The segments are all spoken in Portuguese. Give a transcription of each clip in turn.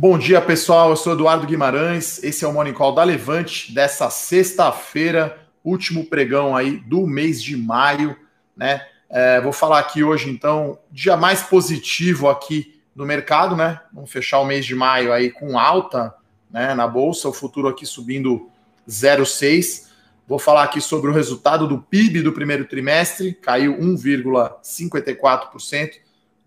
Bom dia, pessoal. Eu sou Eduardo Guimarães. Esse é o Morning Call da Levante dessa sexta-feira, último pregão aí do mês de maio, né? É, vou falar aqui hoje, então, dia mais positivo aqui no mercado, né? Vamos fechar o mês de maio aí com alta, né? Na bolsa, o futuro aqui subindo 0,6. Vou falar aqui sobre o resultado do PIB do primeiro trimestre, caiu 1,54%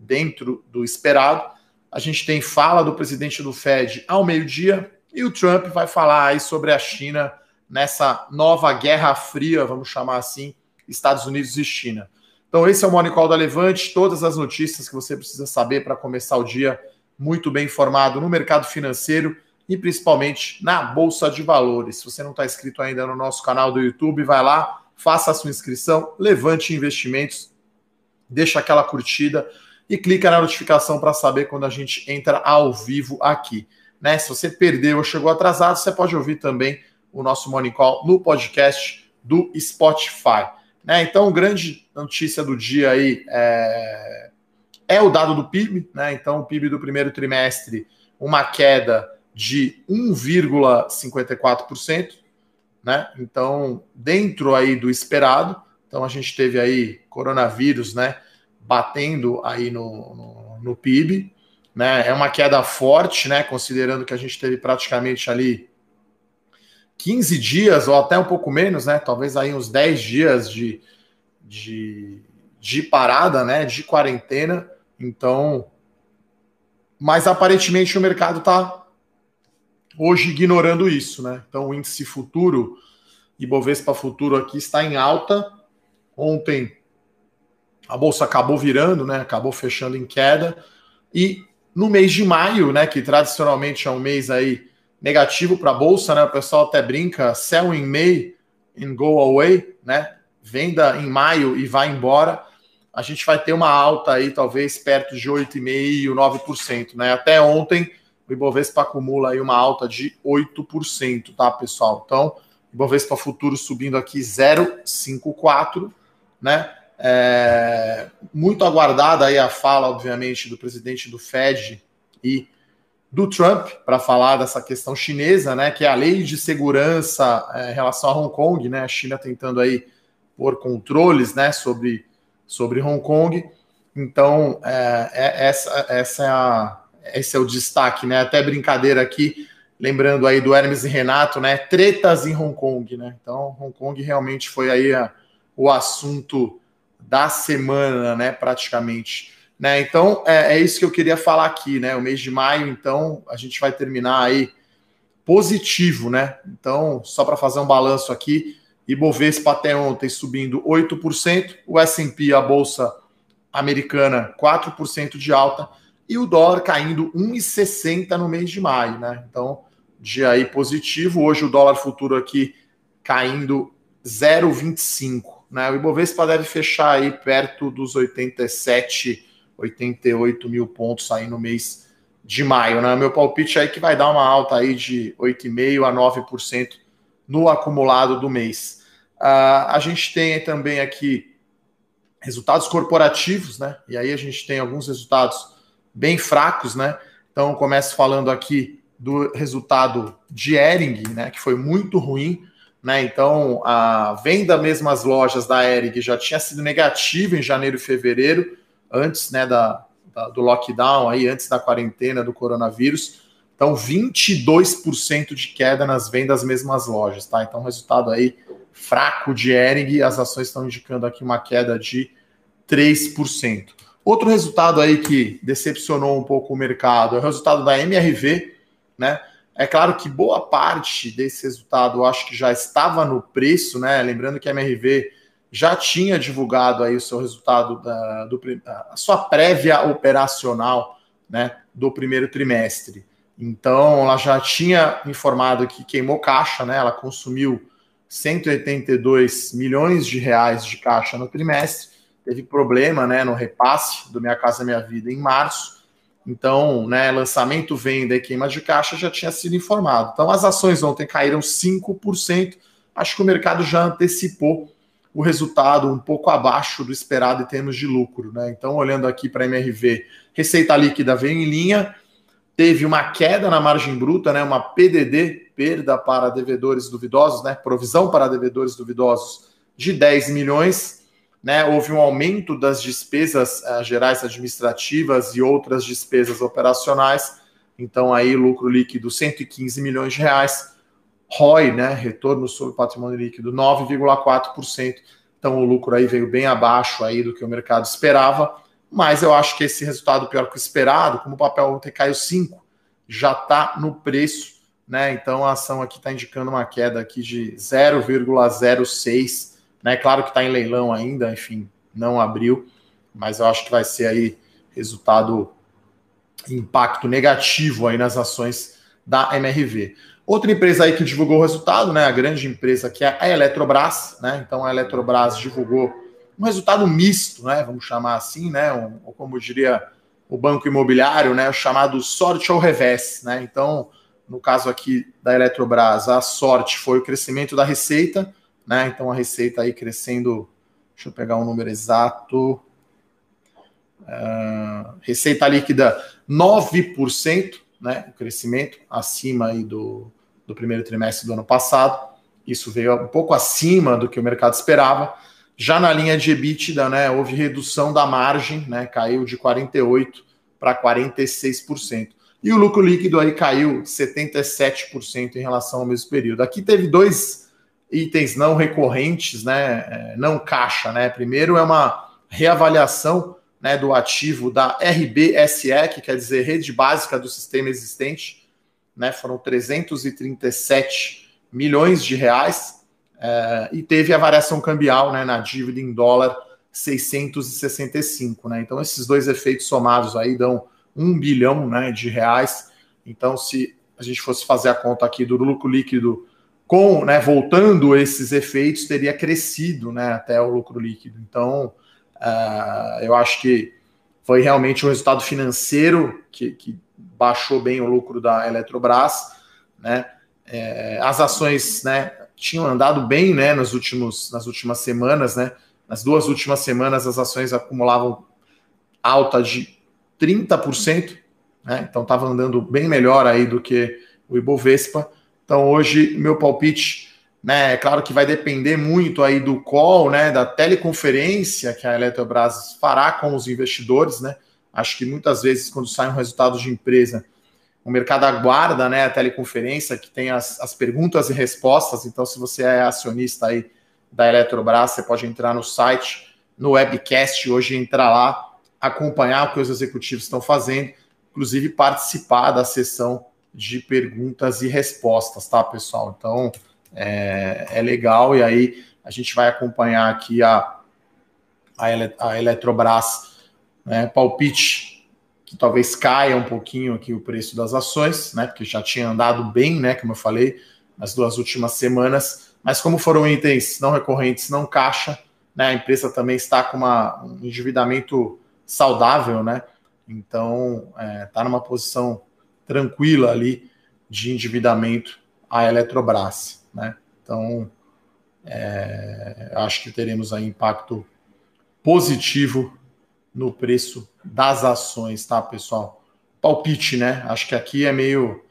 dentro do esperado. A gente tem fala do presidente do Fed ao meio-dia e o Trump vai falar aí sobre a China nessa nova guerra fria, vamos chamar assim, Estados Unidos e China. Então, esse é o Morning Call da Levante, todas as notícias que você precisa saber para começar o dia muito bem informado no mercado financeiro e principalmente na Bolsa de Valores. Se você não está inscrito ainda no nosso canal do YouTube, vai lá, faça a sua inscrição, levante investimentos, deixa aquela curtida e clica na notificação para saber quando a gente entra ao vivo aqui. Né? Se você perdeu ou chegou atrasado, você pode ouvir também o nosso Morning Call no podcast do Spotify. Né? Então, grande notícia do dia aí é, é o dado do PIB. Né? Então, o PIB do primeiro trimestre, uma queda de 1,54%. Né? Então, dentro aí do esperado. Então, a gente teve aí coronavírus, né? Batendo aí no, no, no PIB. Né? É uma queda forte, né? Considerando que a gente teve praticamente ali 15 dias, ou até um pouco menos, né? Talvez aí uns 10 dias de, de, de parada, né? De quarentena. Então, mas aparentemente o mercado está hoje ignorando isso, né? Então o índice futuro, Ibovespa futuro aqui está em alta. Ontem a bolsa acabou virando, né? Acabou fechando em queda. E no mês de maio, né? Que tradicionalmente é um mês aí negativo para a bolsa, né? O pessoal até brinca, sell in May and go away, né? Venda em maio e vai embora. A gente vai ter uma alta aí, talvez perto de 8,5%, 9%, né? Até ontem, o Ibovespa acumula aí uma alta de 8%, tá, pessoal? Então, Ibovespa futuro subindo aqui 0,54, né? É, muito aguardada aí a fala, obviamente, do presidente do Fed e do Trump para falar dessa questão chinesa, né, que é a lei de segurança é, em relação a Hong Kong, né, a China tentando aí pôr controles, né, sobre, sobre Hong Kong. Então, é, é, essa, essa é a, esse é o destaque, né, até brincadeira aqui, lembrando aí do Hermes e Renato, né, tretas em Hong Kong, né, então Hong Kong realmente foi aí a, o assunto da semana, né, praticamente. Né? Então, é, é, isso que eu queria falar aqui, né? O mês de maio, então, a gente vai terminar aí positivo, né? Então, só para fazer um balanço aqui, Ibovespa até ontem subindo 8%, o S&P, a bolsa americana, 4% de alta, e o dólar caindo 1,60 no mês de maio, né? Então, dia aí positivo, hoje o dólar futuro aqui caindo 0,25 né? O Ibovespa deve fechar aí perto dos 87, 88 mil pontos aí no mês de maio. Né? Meu palpite aí que vai dar uma alta aí de 8,5% a 9% no acumulado do mês. Uh, a gente tem também aqui resultados corporativos, né? E aí a gente tem alguns resultados bem fracos, né? Então começo falando aqui do resultado de Ering, né? Que foi muito ruim. Né? Então, a venda mesmo às lojas da Eric já tinha sido negativa em janeiro e fevereiro, antes né, da, da, do lockdown, aí, antes da quarentena do coronavírus. Então, 22% de queda nas vendas mesmo às lojas. Tá? Então, resultado aí fraco de Ering, as ações estão indicando aqui uma queda de 3%. Outro resultado aí que decepcionou um pouco o mercado é o resultado da MRV, né? É claro que boa parte desse resultado eu acho que já estava no preço, né? Lembrando que a MRV já tinha divulgado aí o seu resultado da do, a sua prévia operacional, né, do primeiro trimestre. Então, ela já tinha informado que queimou caixa, né? Ela consumiu 182 milhões de reais de caixa no trimestre. Teve problema, né, no repasse do Minha Casa Minha Vida em março então, né, lançamento, venda e queima de caixa já tinha sido informado. Então, as ações ontem caíram 5%. Acho que o mercado já antecipou o resultado um pouco abaixo do esperado em termos de lucro. Né? Então, olhando aqui para a MRV, receita líquida veio em linha, teve uma queda na margem bruta, né, uma PDD, perda para devedores duvidosos, né, provisão para devedores duvidosos de 10 milhões, né, houve um aumento das despesas uh, gerais administrativas e outras despesas operacionais, então aí lucro líquido 115 milhões de reais, ROI, né, retorno sobre patrimônio líquido 9,4%, então o lucro aí veio bem abaixo aí do que o mercado esperava, mas eu acho que esse resultado pior que o esperado, como o papel ontem caiu 5, já está no preço, né? Então a ação aqui está indicando uma queda aqui de 0,06, né? Claro que está em leilão ainda, enfim, não abriu, mas eu acho que vai ser aí resultado impacto negativo aí nas ações da MRV. Outra empresa aí que divulgou o resultado, né? A grande empresa que é a Eletrobras, né? Então a Eletrobras divulgou um resultado misto, né? Vamos chamar assim, né? Um, ou como diria o banco imobiliário, né? O chamado sorte ao revés, né? Então, no caso aqui da Eletrobras, a sorte foi o crescimento da receita, né? Então a receita aí crescendo, deixa eu pegar um número exato. Uh, receita líquida 9%, né? O crescimento acima aí do, do primeiro trimestre do ano passado. Isso veio um pouco acima do que o mercado esperava. Já na linha de EBITDA, né, houve redução da margem, né, caiu de 48 para 46%. E o lucro líquido aí caiu 77% em relação ao mesmo período. Aqui teve dois itens não recorrentes, né, é, não caixa, né? Primeiro é uma reavaliação, né, do ativo da RBSE, que quer dizer rede básica do sistema existente, né? Foram 337 milhões de reais é, e teve a variação cambial né, na dívida em dólar 665. Né? Então, esses dois efeitos somados aí dão um bilhão né, de reais. Então, se a gente fosse fazer a conta aqui do lucro líquido com, né, voltando esses efeitos, teria crescido né, até o lucro líquido. Então, uh, eu acho que foi realmente um resultado financeiro que, que baixou bem o lucro da Eletrobras, né? É, as ações, né, tinham andado bem, né, últimos, nas últimas semanas, né? Nas duas últimas semanas as ações acumulavam alta de 30%, né? Então estava andando bem melhor aí do que o Ibovespa. Então hoje meu palpite, né, é claro que vai depender muito aí do call, né, da teleconferência que a Eletrobras fará com os investidores, né? Acho que muitas vezes quando sai um resultado de empresa, o mercado aguarda né, a teleconferência que tem as, as perguntas e respostas. Então, se você é acionista aí da Eletrobras, você pode entrar no site, no webcast hoje, entrar lá, acompanhar o que os executivos estão fazendo, inclusive participar da sessão de perguntas e respostas, tá, pessoal? Então, é, é legal e aí a gente vai acompanhar aqui a, a, Ele, a Eletrobras, né, palpite que talvez caia um pouquinho aqui o preço das ações, né? Porque já tinha andado bem, né? Como eu falei, nas duas últimas semanas. Mas como foram itens não recorrentes, não caixa, né? A empresa também está com uma, um endividamento saudável, né? Então está é, tá numa posição tranquila ali de endividamento a Eletrobras, né? Então é, acho que teremos aí impacto positivo no preço das ações, tá, pessoal? Palpite, né? Acho que aqui é meio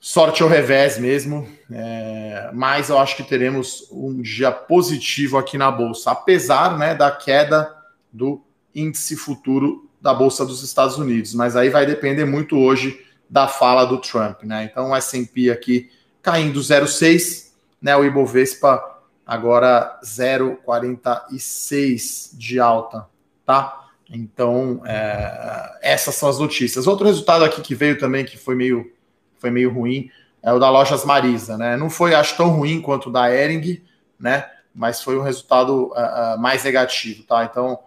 sorte ao revés mesmo, é, mas eu acho que teremos um dia positivo aqui na bolsa, apesar né, da queda do índice futuro da bolsa dos Estados Unidos. Mas aí vai depender muito hoje da fala do Trump, né? Então o S&P aqui caindo 0,6, né? O Ibovespa agora 0,46 de alta tá? Então, é, essas são as notícias. Outro resultado aqui que veio também, que foi meio, foi meio ruim, é o da Lojas Marisa, né? Não foi, acho, tão ruim quanto o da Ering, né? Mas foi um resultado uh, uh, mais negativo, tá? Então,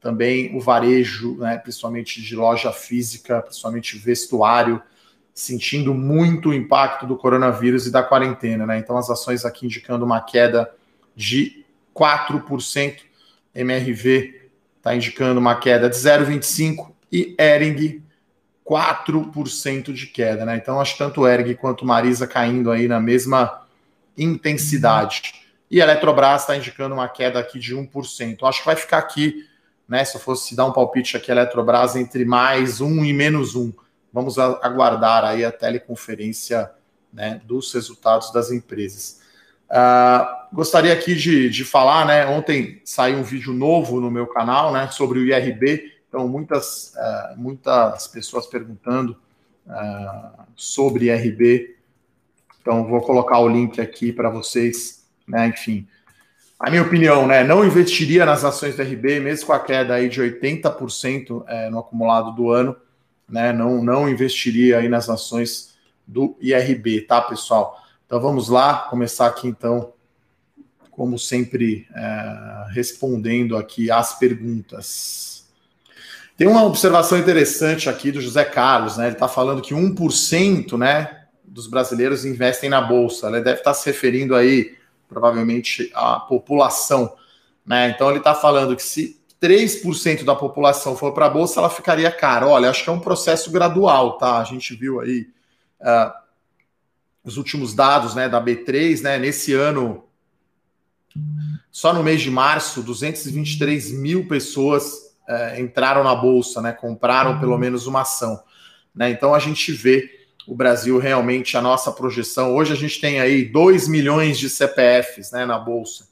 também o varejo, né, principalmente de loja física, principalmente vestuário, sentindo muito o impacto do coronavírus e da quarentena, né? Então, as ações aqui indicando uma queda de 4%, MRV está indicando uma queda de 0,25% e Ering 4% de queda, né? Então, acho tanto Ering quanto Marisa caindo aí na mesma intensidade. E a Eletrobras está indicando uma queda aqui de 1%. Acho que vai ficar aqui, né? Se eu fosse dar um palpite aqui, a Eletrobras entre mais 1 e menos 1. vamos aguardar aí a teleconferência né, dos resultados das empresas. Uh, gostaria aqui de, de falar, né? Ontem saiu um vídeo novo no meu canal, né, sobre o IRB. Então, muitas, uh, muitas pessoas perguntando uh, sobre IRB. Então, vou colocar o link aqui para vocês, né? Enfim, a minha opinião, né? Não investiria nas ações do IRB, mesmo com a queda aí de 80% é, no acumulado do ano, né? Não, não investiria aí nas ações do IRB, tá, pessoal? Então vamos lá, começar aqui então, como sempre, é, respondendo aqui as perguntas. Tem uma observação interessante aqui do José Carlos, né? Ele está falando que 1% né, dos brasileiros investem na Bolsa. Ele deve estar tá se referindo aí, provavelmente, à população. Né? Então ele está falando que se 3% da população for para a Bolsa, ela ficaria cara. Olha, acho que é um processo gradual, tá? A gente viu aí. Uh, os últimos dados né, da B3, né, nesse ano, só no mês de março, 223 mil pessoas é, entraram na Bolsa, né, compraram pelo menos uma ação. Né? Então a gente vê o Brasil realmente, a nossa projeção. Hoje a gente tem aí 2 milhões de CPFs né, na Bolsa,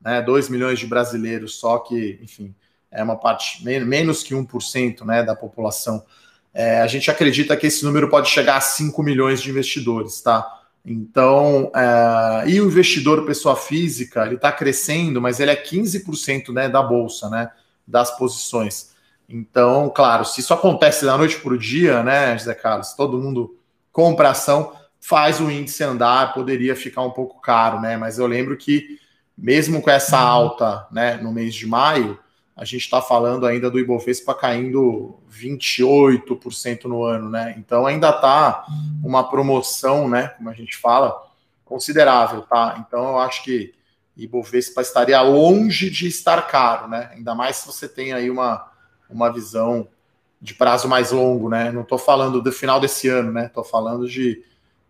né, 2 milhões de brasileiros, só que, enfim, é uma parte menos que 1% né, da população. É, a gente acredita que esse número pode chegar a 5 milhões de investidores, tá? Então, é, e o investidor pessoa física, ele está crescendo, mas ele é 15% né, da bolsa, né, das posições. Então, claro, se isso acontece da noite para o dia, né, José Carlos, todo mundo compra ação, faz o índice andar, poderia ficar um pouco caro, né? Mas eu lembro que mesmo com essa alta, né, no mês de maio, a gente está falando ainda do Ibovespa caindo 28% no ano, né? Então ainda está uma promoção, né? Como a gente fala, considerável, tá? Então eu acho que Ibovespa estaria longe de estar caro, né? Ainda mais se você tem aí uma, uma visão de prazo mais longo, né? Não estou falando do final desse ano, né? Estou falando de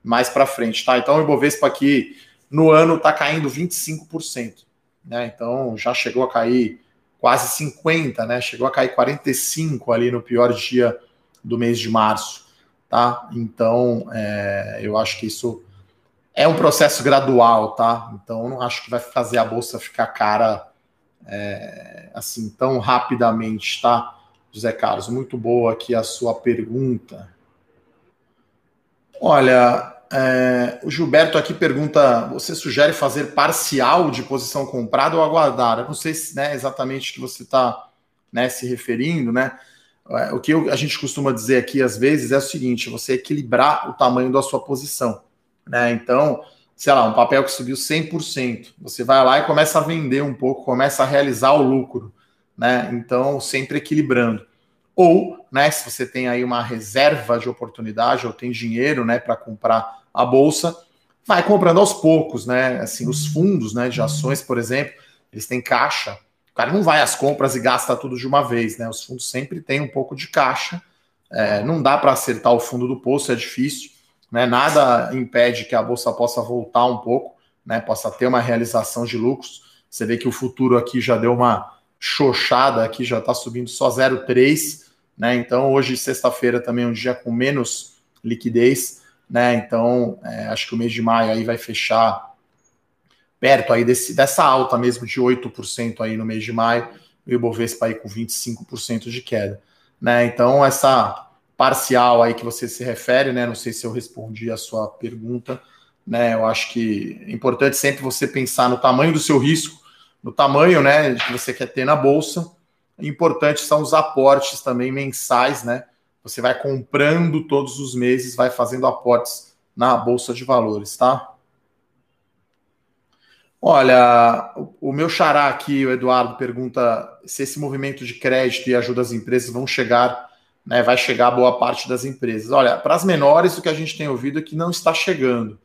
mais para frente, tá? Então o Ibovespa aqui no ano está caindo 25%, né? Então já chegou a cair quase 50, né? Chegou a cair 45 ali no pior dia do mês de março, tá? Então, é, eu acho que isso é um processo gradual, tá? Então, não acho que vai fazer a bolsa ficar cara é, assim tão rapidamente, tá? José Carlos, muito boa aqui a sua pergunta. Olha, é, o Gilberto aqui pergunta: você sugere fazer parcial de posição comprada ou aguardar? Eu não sei se, né, exatamente o que você está né, se referindo, né? É, o que eu, a gente costuma dizer aqui às vezes é o seguinte: você equilibrar o tamanho da sua posição, né? Então, sei lá, um papel que subiu 100%, você vai lá e começa a vender um pouco, começa a realizar o lucro, né? Então, sempre equilibrando. Ou, né, se você tem aí uma reserva de oportunidade ou tem dinheiro, né, para comprar a bolsa, vai comprando aos poucos, né? Assim, os fundos, né, de ações, por exemplo, eles têm caixa. O cara não vai às compras e gasta tudo de uma vez, né? Os fundos sempre têm um pouco de caixa. É, não dá para acertar o fundo do poço, é difícil. Né? Nada impede que a bolsa possa voltar um pouco, né? Possa ter uma realização de lucros. Você vê que o futuro aqui já deu uma xoxada, aqui já está subindo só 0,3 né? Então, hoje, sexta-feira, também é um dia com menos liquidez, né? Então, é, acho que o mês de maio aí vai fechar perto aí desse, dessa alta mesmo de 8% aí no mês de maio, e o Ibovespa aí com 25% de queda, né? Então, essa parcial aí que você se refere, né? Não sei se eu respondi a sua pergunta, né? Eu acho que é importante sempre você pensar no tamanho do seu risco, no tamanho, né, que você quer ter na bolsa, Importante são os aportes também mensais, né? Você vai comprando todos os meses, vai fazendo aportes na bolsa de valores, tá? Olha, o meu xará aqui, o Eduardo, pergunta se esse movimento de crédito e ajuda às empresas vão chegar, né? Vai chegar a boa parte das empresas. Olha, para as menores, o que a gente tem ouvido é que não está chegando,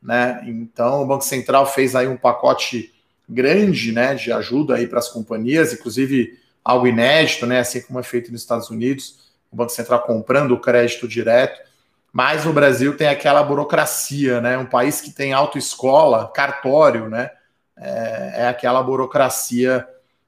né? Então, o Banco Central fez aí um pacote grande, né, de ajuda aí para as companhias, inclusive algo inédito, né? Assim como é feito nos Estados Unidos, o Banco Central comprando o crédito direto. Mas no Brasil tem aquela burocracia, né? Um país que tem autoescola, cartório, né? É, é aquela burocracia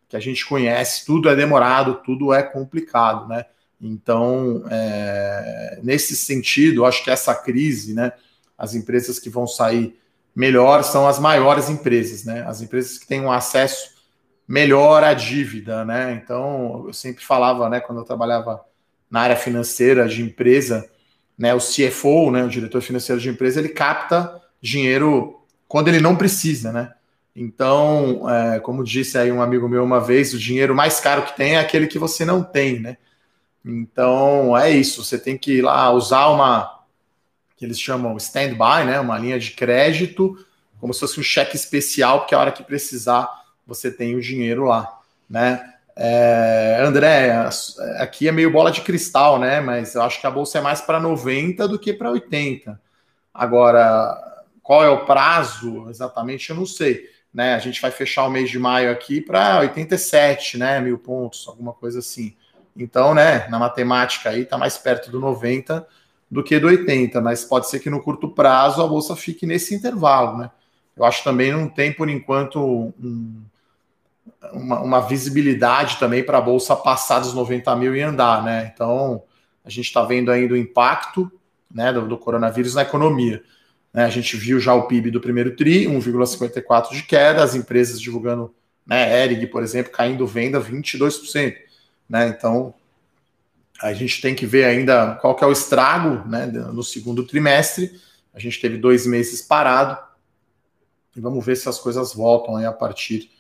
que a gente conhece, tudo é demorado, tudo é complicado, né? Então, é, nesse sentido, acho que essa crise, né, as empresas que vão sair melhor são as maiores empresas, né? As empresas que têm um acesso melhor à dívida, né? Então, eu sempre falava, né, quando eu trabalhava na área financeira de empresa, né, o CFO, né, o diretor financeiro de empresa, ele capta dinheiro quando ele não precisa, né? Então, é, como disse aí um amigo meu uma vez, o dinheiro mais caro que tem é aquele que você não tem, né? Então, é isso. Você tem que ir lá usar uma que eles chamam stand-by, né? Uma linha de crédito, como se fosse um cheque especial, porque a hora que precisar você tem o dinheiro lá, né? É, André, aqui é meio bola de cristal, né? Mas eu acho que a bolsa é mais para 90 do que para 80. Agora, qual é o prazo exatamente? Eu não sei. Né? A gente vai fechar o mês de maio aqui para 87, né? Mil pontos, alguma coisa assim. Então, né, na matemática aí tá mais perto do 90 do que do 80, mas pode ser que no curto prazo a bolsa fique nesse intervalo, né? Eu acho também não tem por enquanto um, uma, uma, visibilidade também para a bolsa passar dos 90 mil e andar, né? Então a gente está vendo ainda o impacto né, do, do coronavírus na economia. Né? A gente viu já o PIB do primeiro TRI, 1,54% de queda, as empresas divulgando, né, Erig, por exemplo, caindo venda 22%. Né? Então, a gente tem que ver ainda qual que é o estrago né, no segundo trimestre. A gente teve dois meses parado. E vamos ver se as coisas voltam aí a partir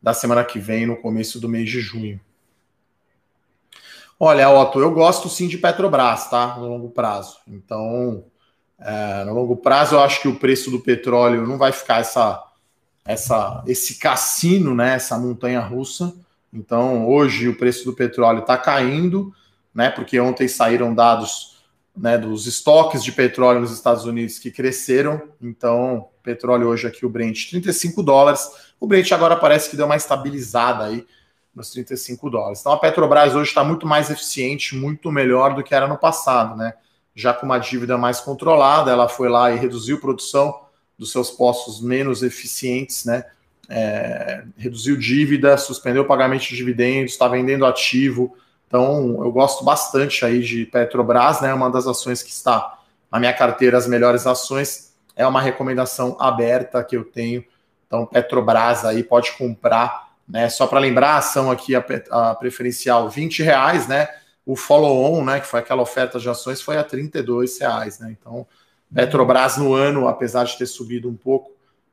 da semana que vem, no começo do mês de junho. Olha, Otto, eu gosto sim de Petrobras, tá? No longo prazo. Então, é, no longo prazo, eu acho que o preço do petróleo não vai ficar essa, essa, esse cassino, né? Essa montanha russa. Então, hoje o preço do petróleo está caindo, né? Porque ontem saíram dados né, dos estoques de petróleo nos Estados Unidos que cresceram. Então, petróleo hoje aqui, o Brent, 35 dólares. O Brent agora parece que deu uma estabilizada aí nos 35 dólares. Então, a Petrobras hoje está muito mais eficiente, muito melhor do que era no passado, né? Já com uma dívida mais controlada, ela foi lá e reduziu produção dos seus postos menos eficientes, né? é, reduziu dívida, suspendeu o pagamento de dividendos, está vendendo ativo. Então, eu gosto bastante aí de Petrobras, né? Uma das ações que está na minha carteira, as melhores ações, é uma recomendação aberta que eu tenho. Então, Petrobras aí pode comprar, né? Só para lembrar, a ação aqui, a, a preferencial, 20 reais, né? O follow-on, né? Que foi aquela oferta de ações, foi a 32 reais, né? Então, Petrobras no ano, apesar de ter subido um pouco,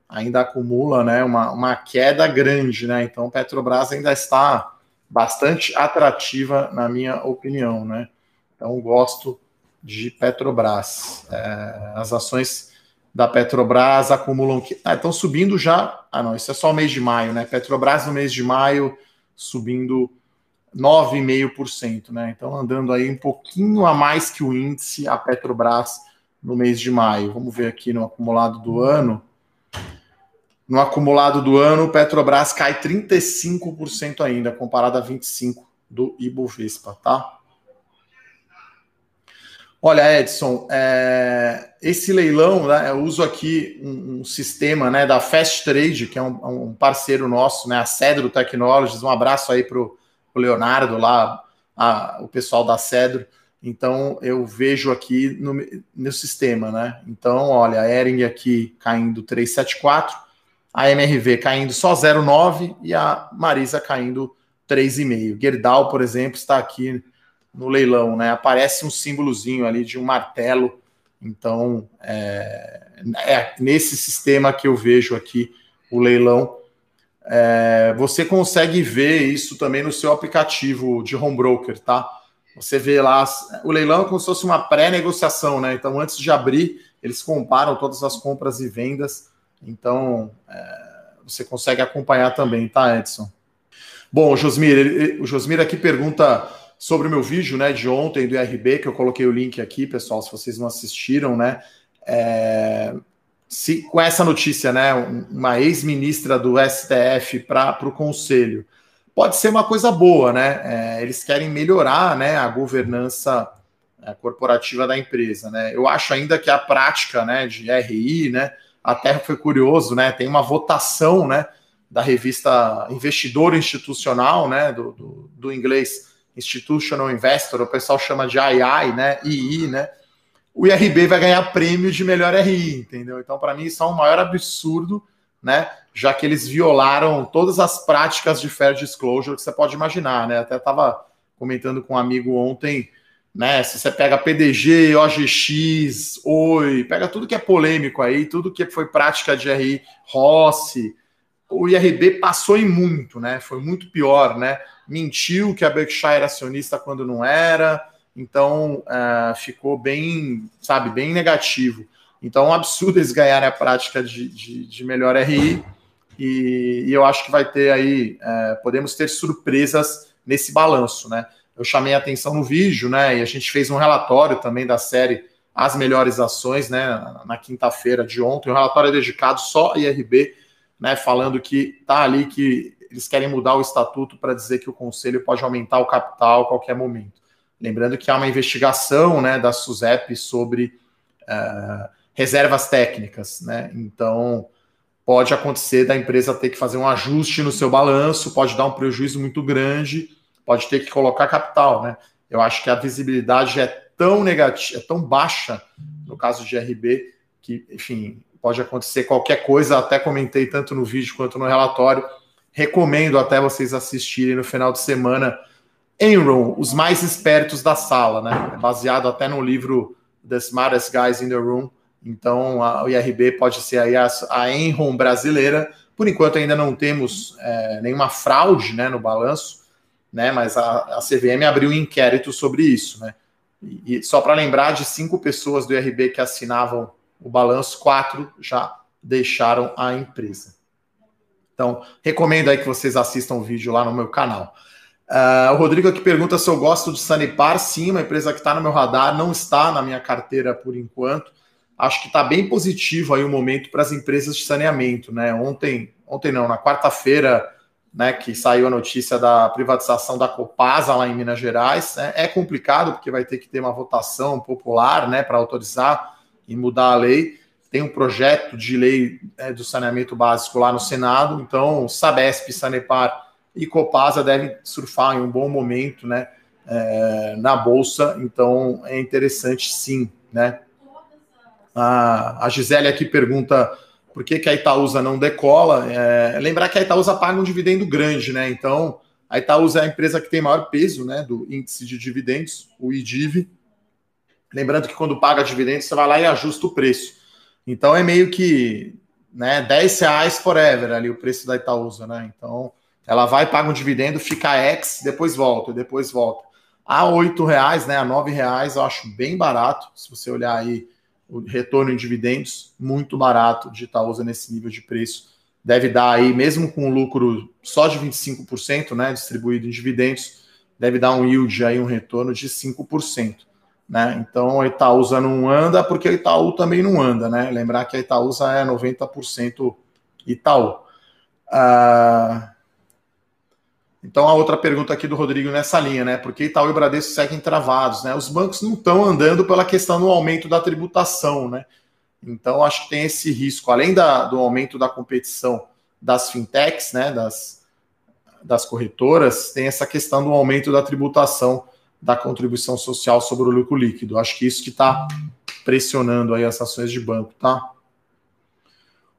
ainda acumula né, uma, uma queda grande, né? Então Petrobras ainda está bastante atrativa, na minha opinião, né? Então gosto de Petrobras. É, as ações da Petrobras acumulam ah, estão subindo já. Ah, não, isso é só o mês de maio, né? Petrobras no mês de maio subindo 9,5%, né? Então andando aí um pouquinho a mais que o índice a Petrobras no mês de maio. Vamos ver aqui no acumulado do ano. No acumulado do ano, Petrobras cai 35% ainda, comparado a 25% do Ibovespa, tá? Olha, Edson, é, esse leilão, né, eu uso aqui um, um, sistema né, da Fast Trade, que é um, um, parceiro nosso, né, a Cedro Technologies. Um abraço aí para o Leonardo, lá, a, o pessoal da Cedro. Então, eu vejo aqui no, no sistema, né? Então, olha, a Ering aqui caindo 374, a MRV caindo só 0,9 e a Marisa caindo 3,5. Gerdau, por exemplo, está aqui no leilão, né? Aparece um símbolozinho ali de um martelo. Então, é, é nesse sistema que eu vejo aqui o leilão. É, você consegue ver isso também no seu aplicativo de home broker, tá? Você vê lá, o leilão é como se fosse uma pré-negociação, né? Então, antes de abrir, eles comparam todas as compras e vendas então, é, você consegue acompanhar também, tá, Edson? Bom, o Josmir, ele, o Josmir aqui pergunta sobre o meu vídeo, né, de ontem do IRB, que eu coloquei o link aqui, pessoal, se vocês não assistiram, né, é, se, com essa notícia, né, uma ex-ministra do STF para o Conselho, pode ser uma coisa boa, né, é, eles querem melhorar, né, a governança é, corporativa da empresa, né, eu acho ainda que a prática, né, de RI, né, até foi curioso, né? Tem uma votação, né? Da revista Investidor Institucional, né? Do, do, do inglês Institutional Investor, o pessoal chama de II, né? II, né? O IRB vai ganhar prêmio de melhor RI, entendeu? Então, para mim, isso é um maior absurdo, né? Já que eles violaram todas as práticas de fair disclosure que você pode imaginar, né? Até estava comentando com um amigo ontem, né? Se você pega PDG, OGX, Oi, pega tudo que é polêmico aí, tudo que foi prática de RI, Rossi, o IRB passou em muito, né? Foi muito pior, né? Mentiu que a Berkshire era acionista quando não era, então uh, ficou bem, sabe, bem negativo. Então é um absurdo eles ganharem a prática de, de, de melhor RI, e, e, eu acho que vai ter aí, uh, podemos ter surpresas nesse balanço, né? Eu chamei a atenção no vídeo, né? E a gente fez um relatório também da série As Melhores Ações, né? Na, quinta-feira de ontem, um relatório dedicado só a IRB né, falando que está ali que eles querem mudar o estatuto para dizer que o conselho pode aumentar o capital a qualquer momento. Lembrando que há uma investigação né, da SUSEP sobre uh, reservas técnicas, né? Então pode acontecer da empresa ter que fazer um ajuste no seu balanço, pode dar um prejuízo muito grande, pode ter que colocar capital, né? Eu acho que a visibilidade é tão negativa, é tão baixa no caso de RB que, enfim, pode acontecer qualquer coisa, até comentei tanto no vídeo quanto no relatório. Recomendo até vocês assistirem no final de semana Enron, os mais espertos da sala, né? É baseado até no livro The Smartest Guys in the Room. Então, o IRB pode ser aí a, a Enron brasileira. Por enquanto, ainda não temos é, nenhuma fraude né, no balanço, né? Mas a, a CVM abriu um inquérito sobre isso, né? E, e só para lembrar de cinco pessoas do IRB que assinavam o balanço, quatro já deixaram a empresa. Então, recomendo aí que vocês assistam o vídeo lá no meu canal. Uh, o Rodrigo aqui pergunta se eu gosto de Sanepar. Sim, uma empresa que está no meu radar, não está na minha carteira por enquanto. Acho que está bem positivo aí o momento para as empresas de saneamento. Né? Ontem, ontem não, na quarta-feira, né, que saiu a notícia da privatização da Copasa lá em Minas Gerais. Né? É complicado, porque vai ter que ter uma votação popular né, para autorizar e mudar a lei. Tem um projeto de lei é, do saneamento básico lá no Senado, então Sabesp, Sanepar e Copasa devem surfar em um bom momento né, é, na Bolsa, então é interessante sim. Né? A, a Gisele aqui pergunta por que, que a Itaúsa não decola. É, lembrar que a Itaúsa paga um dividendo grande, né? Então, a Itaúsa é a empresa que tem maior peso né, do índice de dividendos, o IDIV, Lembrando que quando paga dividendos, você vai lá e ajusta o preço. Então é meio que né, 10 reais forever ali o preço da Itaúsa, né? Então ela vai, paga um dividendo, fica X, depois volta, depois volta. A 8 reais, né? A 9 reais eu acho bem barato. Se você olhar aí o retorno em dividendos, muito barato de Itaúsa nesse nível de preço. Deve dar aí, mesmo com lucro só de 25%, né? Distribuído em dividendos, deve dar um yield aí, um retorno de 5%. Né? Então a Itaúsa não anda porque a Itaú também não anda, né? Lembrar que a Itaúsa é 90% Itaú. Ah, então a outra pergunta aqui do Rodrigo nessa linha, né? Porque Itaú e Bradesco seguem travados, né? Os bancos não estão andando pela questão do aumento da tributação, né? Então acho que tem esse risco, além da, do aumento da competição das fintechs, né? Das, das corretoras, tem essa questão do aumento da tributação da contribuição social sobre o lucro líquido. Acho que isso que está pressionando aí as ações de banco, tá?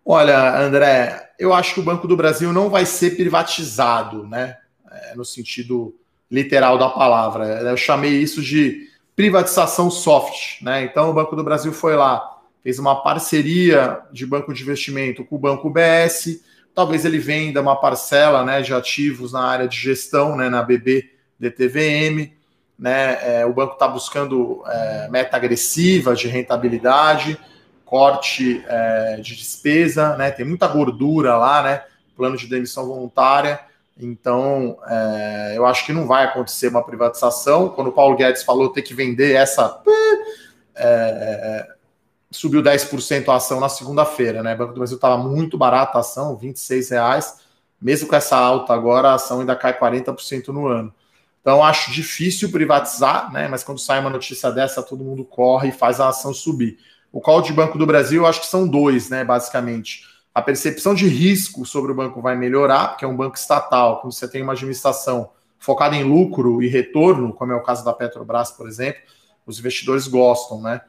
Olha, André, eu acho que o Banco do Brasil não vai ser privatizado, né? É, no sentido literal da palavra. Eu chamei isso de privatização soft, né? Então o Banco do Brasil foi lá, fez uma parceria de banco de investimento com o Banco BS. Talvez ele venda uma parcela, né, de ativos na área de gestão, né, na BB DTVM né? É, o banco está buscando é, meta agressiva de rentabilidade, corte é, de despesa, né? Tem muita gordura lá, né? Plano de demissão voluntária. Então, é, eu acho que não vai acontecer uma privatização. Quando o Paulo Guedes falou ter que vender essa. É, subiu 10% a ação na segunda-feira, né? O Banco do Brasil estava muito barata a ação, R$ reais. Mesmo com essa alta agora, a ação ainda cai 40% no ano. Então, acho difícil privatizar, né? Mas quando sai uma notícia dessa, todo mundo corre e faz a ação subir. O call de Banco do Brasil, eu acho que são dois, né? Basicamente. A percepção de risco sobre o banco vai melhorar, porque é um banco estatal, quando você tem uma administração focada em lucro e retorno, como é o caso da Petrobras, por exemplo, os investidores gostam, né?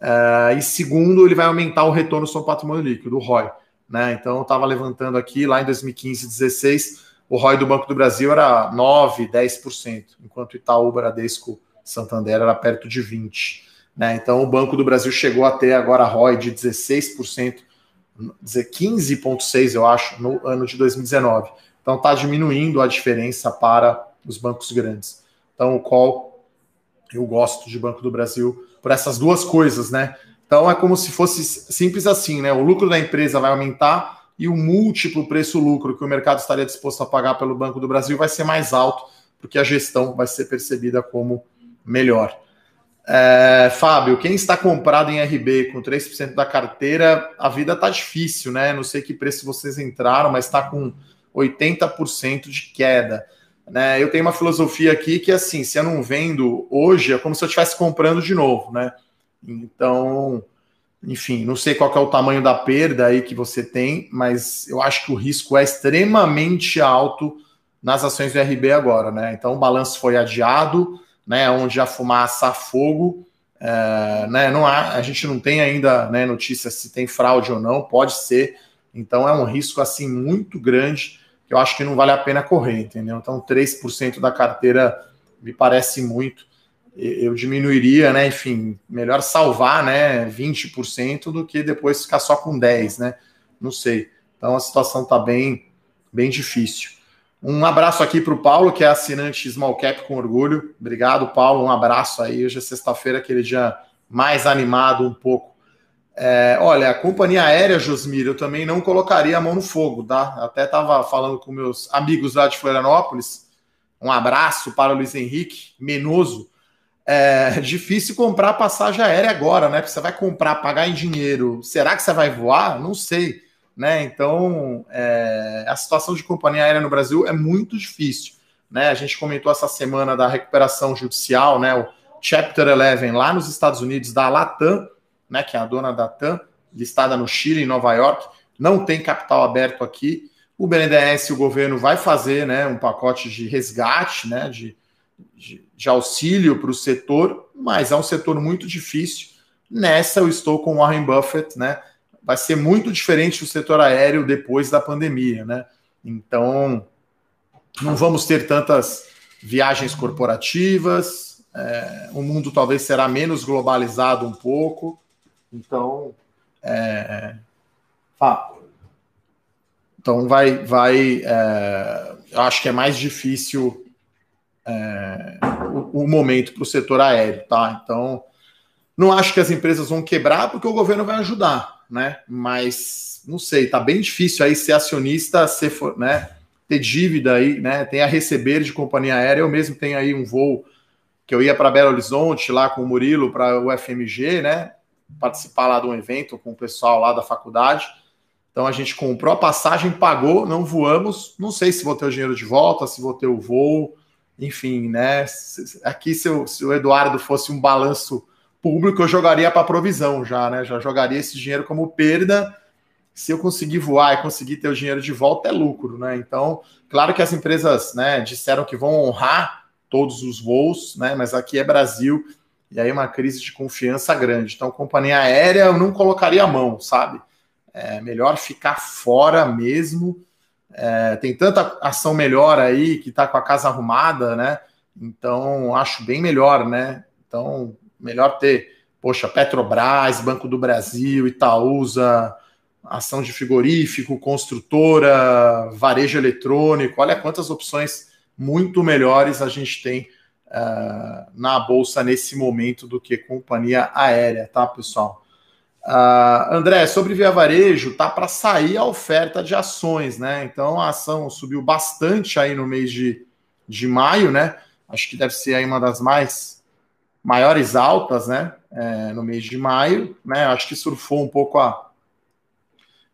Uh, e segundo, ele vai aumentar o retorno sobre o patrimônio líquido, o ROI. Né? Então, eu estava levantando aqui, lá em 2015, 2016, o ROI do Banco do Brasil era 9%, 10%, enquanto Itaú, Bradesco, Santander era perto de 20%. Né? Então, o Banco do Brasil chegou a ter agora ROI de 16%, 15,6%, eu acho, no ano de 2019. Então, está diminuindo a diferença para os bancos grandes. Então, o call, eu gosto de Banco do Brasil por essas duas coisas, né? Então, é como se fosse simples assim, né? O lucro da empresa vai aumentar e o múltiplo preço-lucro que o mercado estaria disposto a pagar pelo Banco do Brasil vai ser mais alto, porque a gestão vai ser percebida como melhor. É, Fábio, quem está comprado em RB com 3% da carteira, a vida está difícil, né? Não sei que preço vocês entraram, mas está com 80% de queda. Né? Eu tenho uma filosofia aqui que, assim, se eu não vendo hoje, é como se eu estivesse comprando de novo, né? Então, enfim, não sei qual é o tamanho da perda aí que você tem, mas eu acho que o risco é extremamente alto nas ações do RB agora, né? Então o balanço foi adiado, né? Onde a fumaça a fogo, é, né? Não há, a gente não tem ainda né, notícia se tem fraude ou não, pode ser. Então é um risco assim muito grande que eu acho que não vale a pena correr, entendeu? Então 3% da carteira me parece muito eu diminuiria, né? Enfim, melhor salvar, né? 20% do que depois ficar só com 10, né? Não sei. Então a situação está bem, bem difícil. Um abraço aqui para o Paulo, que é assinante Small Cap com orgulho. Obrigado, Paulo. Um abraço aí. Hoje é sexta-feira, aquele dia mais animado um pouco. É, olha, a companhia aérea, Josmir, eu também não colocaria a mão no fogo, tá? Até estava falando com meus amigos lá de Florianópolis. Um abraço para o Luiz Henrique Menoso é difícil comprar passagem aérea agora, né? Porque você vai comprar, pagar em dinheiro. Será que você vai voar? Não sei. Né? Então, é, a situação de companhia aérea no Brasil é muito difícil. Né? A gente comentou essa semana da recuperação judicial, né? o Chapter 11 lá nos Estados Unidos, da Latam, né? que é a dona da TAM, listada no Chile, em Nova York, não tem capital aberto aqui. O BNDES, o governo, vai fazer né, um pacote de resgate, né, de de, de auxílio para o setor, mas é um setor muito difícil. Nessa eu estou com Warren Buffett, né? Vai ser muito diferente o setor aéreo depois da pandemia, né? Então, não vamos ter tantas viagens corporativas, é, o mundo talvez será menos globalizado um pouco. Então, é, ah, então vai, vai, é, eu acho que é mais difícil é, o, o, momento para o setor aéreo, tá? Então, não acho que as empresas vão quebrar porque o governo vai ajudar, né? Mas não sei, tá bem difícil aí ser acionista, ser, né? Ter dívida aí, né? Tem a receber de companhia aérea. Eu mesmo tenho aí um voo que eu ia para Belo Horizonte lá com o Murilo para o FMG, né? Participar lá de um evento com o pessoal lá da faculdade. Então a gente comprou a passagem, pagou, não voamos. Não sei se vou ter o dinheiro de volta, se vou ter o voo enfim, né? Aqui, se, eu, se o Eduardo fosse um balanço público, eu jogaria para provisão já, né? Já jogaria esse dinheiro como perda. Se eu conseguir voar e conseguir ter o dinheiro de volta, é lucro, né? Então, claro que as empresas né, disseram que vão honrar todos os voos, né? Mas aqui é Brasil e aí uma crise de confiança grande. Então, companhia aérea eu não colocaria a mão, sabe? É melhor ficar fora mesmo é, tem tanta ação melhor aí que está com a casa arrumada, né? Então acho bem melhor, né? Então melhor ter, poxa, Petrobras, Banco do Brasil, Itaúsa, ação de frigorífico, construtora, varejo eletrônico. Olha quantas opções muito melhores a gente tem uh, na bolsa nesse momento do que companhia aérea, tá, pessoal? Uh, André, sobre Via Varejo, tá para sair a oferta de ações, né? Então a ação subiu bastante aí no mês de, de maio, né? Acho que deve ser aí uma das mais maiores altas, né? É, no mês de maio, né? Acho que surfou um pouco a.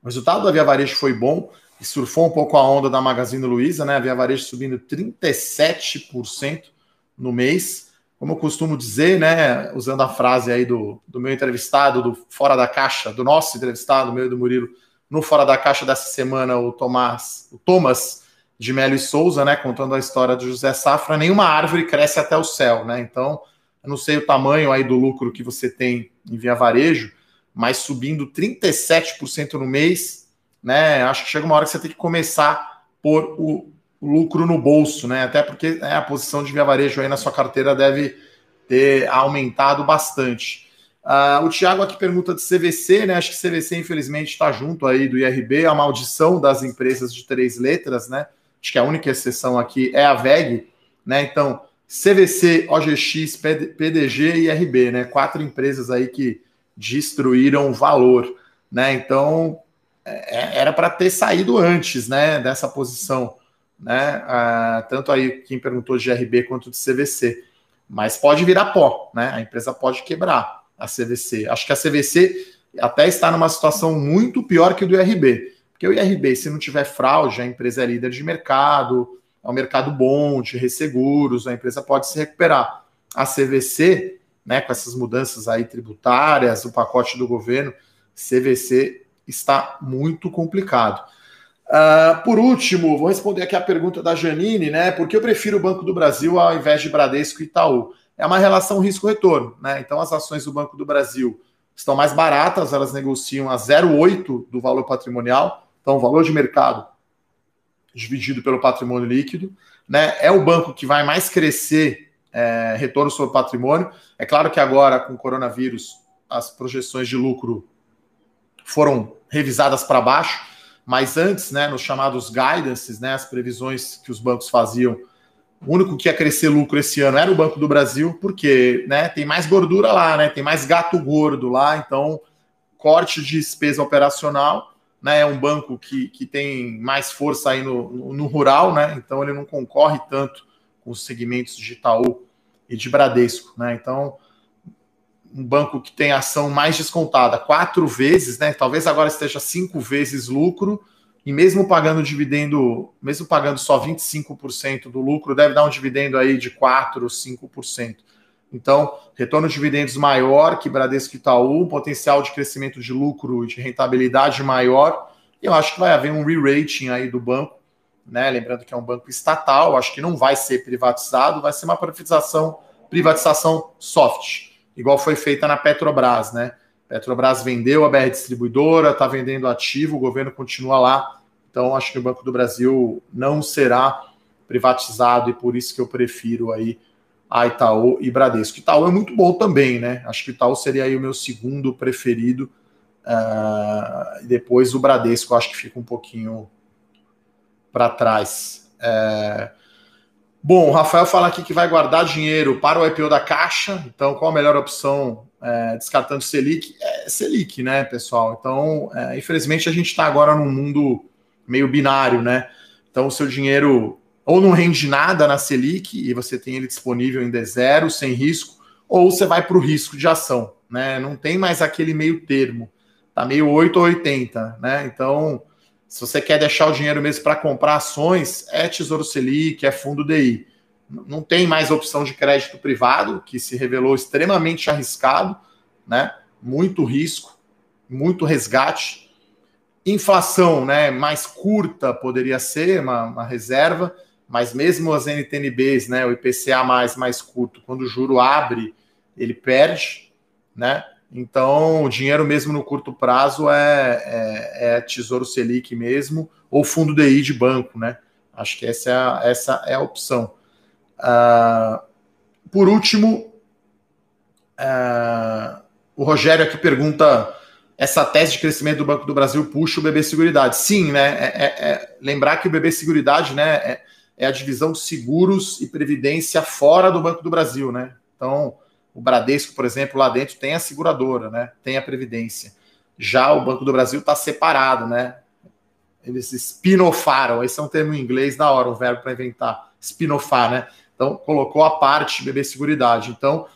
O resultado da Via Varejo foi bom e surfou um pouco a onda da Magazine Luiza, né? A Via Varejo subindo 37% no mês como eu costumo dizer, né, usando a frase aí do, do meu entrevistado, do Fora da Caixa, do nosso entrevistado, meu e do Murilo, no Fora da Caixa dessa semana, o Tomás, o Thomas de Melo e Souza, né, contando a história do José Safra, nenhuma árvore cresce até o céu, né? Então, eu não sei o tamanho aí do lucro que você tem em Via Varejo, mas subindo 37% no mês, né? Acho que chega uma hora que você tem que começar a pôr o, lucro no bolso, né? Até porque né, a posição de Via Varejo aí na sua carteira deve ter aumentado bastante. Uh, o Thiago aqui pergunta de CVC, né? Acho que CVC, infelizmente, está junto aí do IRB, a maldição das empresas de três letras, né? Acho que a única exceção aqui é a VEG, né? Então, CVC, OGX, PDG e IRB, né? Quatro empresas aí que destruíram valor, né? Então, é, é, era para ter saído antes, né? Dessa posição, né? Uh, tanto aí quem perguntou de IRB quanto de CVC. Mas pode virar pó, né? A empresa pode quebrar a CVC. Acho que a CVC até está numa situação muito pior que o do IRB. Porque o IRB, se não tiver fraude, a empresa é líder de mercado, é um mercado bom de resseguros, a empresa pode se recuperar. A CVC, né, com essas mudanças aí tributárias, o pacote do governo, CVC está muito complicado. Uh, por último, vou responder aqui a pergunta da Janine, né? Por que eu prefiro o Banco do Brasil ao invés de Bradesco e Itaú? é uma relação risco-retorno. Né? Então, as ações do Banco do Brasil estão mais baratas, elas negociam a 0,8 do valor patrimonial, então, o valor de mercado dividido pelo patrimônio líquido. Né? É o banco que vai mais crescer é, retorno sobre patrimônio. É claro que agora, com o coronavírus, as projeções de lucro foram revisadas para baixo, mas antes, né, nos chamados guidances, né, as previsões que os bancos faziam o único que ia crescer lucro esse ano era o Banco do Brasil, porque né, tem mais gordura lá, né? Tem mais gato gordo lá, então corte de despesa operacional, né? É um banco que, que tem mais força aí no, no, no rural, né? Então ele não concorre tanto com os segmentos de Itaú e de Bradesco, né? Então um banco que tem ação mais descontada quatro vezes, né? Talvez agora esteja cinco vezes lucro e mesmo pagando dividendo, mesmo pagando só 25% do lucro, deve dar um dividendo aí de 4 ou 5%. Então, retorno de dividendos maior que Bradesco e Itaú, potencial de crescimento de lucro e de rentabilidade maior. E eu acho que vai haver um re-rating aí do banco, né? Lembrando que é um banco estatal, acho que não vai ser privatizado, vai ser uma privatização, privatização soft, igual foi feita na Petrobras, né? Petrobras vendeu a BR Distribuidora, está vendendo ativo, o governo continua lá. Então, acho que o Banco do Brasil não será privatizado e por isso que eu prefiro aí a Itaú e Bradesco. Itaú é muito bom também, né? Acho que Itaú seria aí o meu segundo preferido. Uh, depois o Bradesco, acho que fica um pouquinho para trás. É... Bom, o Rafael fala aqui que vai guardar dinheiro para o IPO da Caixa. Então, qual a melhor opção é, descartando Selic, é Selic, né, pessoal? Então, é, infelizmente, a gente está agora num mundo meio binário, né? Então, o seu dinheiro ou não rende nada na Selic e você tem ele disponível é zero, sem risco, ou você vai para o risco de ação, né? Não tem mais aquele meio termo, tá meio 8 ou 80, né? Então, se você quer deixar o dinheiro mesmo para comprar ações, é Tesouro Selic, é fundo DI não tem mais opção de crédito privado, que se revelou extremamente arriscado, né? Muito risco, muito resgate. Inflação, né? Mais curta poderia ser uma, uma reserva, mas mesmo as NTNBs, né? O IPCA mais mais curto, quando o juro abre, ele perde, né? Então, o dinheiro mesmo no curto prazo é, é, é Tesouro Selic mesmo, ou fundo DI de banco, né? Acho que essa é a, essa é a opção. Uh, por último, uh, o Rogério aqui pergunta: essa tese de crescimento do Banco do Brasil puxa o BB Seguridade? Sim, né? É, é, é lembrar que o BB Seguridade né, é, a divisão de seguros e previdência fora do Banco do Brasil, né? Então, o Bradesco, por exemplo, lá dentro tem a seguradora, né? Tem a previdência. Já o Banco do Brasil está separado, né? Eles spinofaram, esse é um termo em inglês da hora, um verbo para inventar, spinofar, né? Então, colocou a parte BB Seguridade. Então,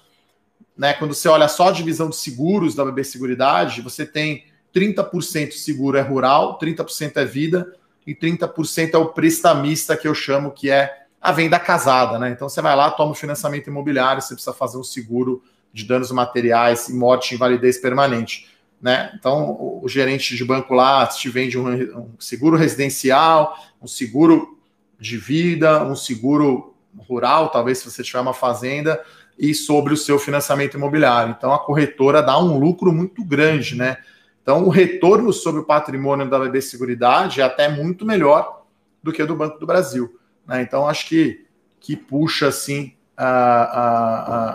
né, quando você olha só a divisão de seguros da BB Seguridade, você tem 30% seguro é rural, 30% é vida e 30% é o prestamista que eu chamo que é a venda casada, né? Então você vai lá, toma o financiamento imobiliário, você precisa fazer um seguro de danos materiais e morte em validez permanente. Né? Então, o gerente de banco lá te vende um, seguro residencial, um seguro de vida, um seguro rural, talvez se você tiver uma fazenda, e sobre o seu financiamento imobiliário. Então a corretora dá um lucro muito grande, né? Então o retorno sobre o patrimônio da BB Seguridade é até muito melhor do que do Banco do Brasil. Né? Então acho que, que puxa assim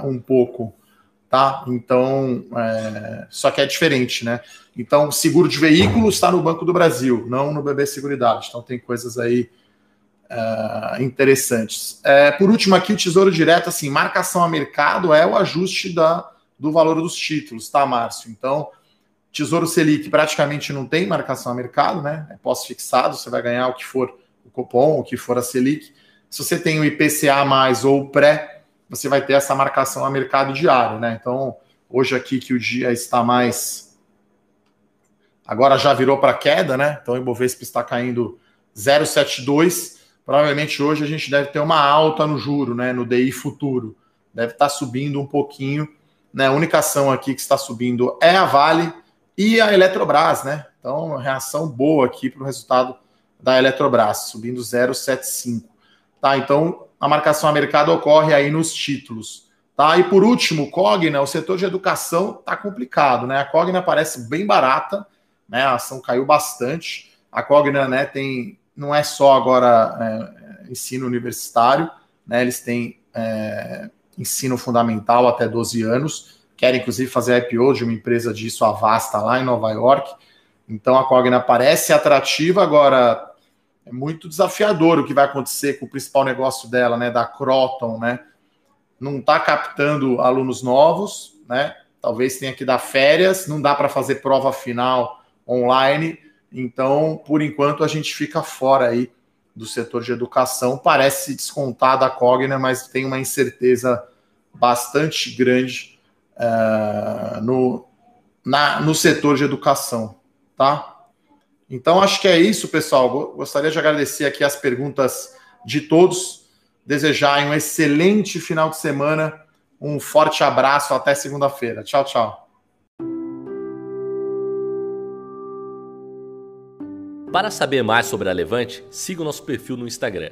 um pouco, tá? Então é, só que é diferente, né? Então seguro de veículos está no Banco do Brasil, não no BB Seguridade. Então tem coisas aí uh, interessantes. É, por último, aqui o Tesouro Direto, assim, marcação a mercado é o ajuste da, do valor dos títulos, tá, Márcio? Então, Tesouro Selic praticamente não tem marcação a mercado, né? É pós-fixado, você vai ganhar o que for o cupom, o que for a Selic. Se você tem o IPCA mais ou o pré, você vai ter essa marcação a mercado diário, né? Então, hoje aqui que o dia está mais. Agora já virou para queda, né? Então o Ibovespa está caindo 0,72 provavelmente hoje a gente deve ter uma alta no juro, né, no DI futuro. Deve estar tá subindo um pouquinho. Né? A única ação aqui que está subindo é a Vale e a Eletrobras, né? Então, reação boa aqui para o resultado da Eletrobras, subindo 0,75. Tá? Então, a marcação a mercado ocorre aí nos títulos. Tá? E por último, Cogna, o setor de educação está complicado, né? A Cogna parece bem barata, né? A ação caiu bastante. A Cogna, né, tem não é só agora é, ensino universitário, né? Eles têm é, ensino fundamental até 12 anos, querem inclusive fazer IPO de uma empresa disso, a Vasta, lá em Nova York. Então a Cogna parece atrativa, agora é muito desafiador o que vai acontecer com o principal negócio dela, né? Da Croton, né? Não está captando alunos novos, né? Talvez tenha que dar férias, não dá para fazer prova final online então, por enquanto, a gente fica fora aí do setor de educação. Parece descontar da Cogna, mas tem uma incerteza bastante grande uh, no, na, no setor de educação, tá? Então, acho que é isso, pessoal. Gostaria de agradecer aqui as perguntas de todos. Desejar um excelente final de semana. Um forte abraço. Até segunda-feira. Tchau, tchau. Para saber mais sobre a Levante, siga o nosso perfil no Instagram,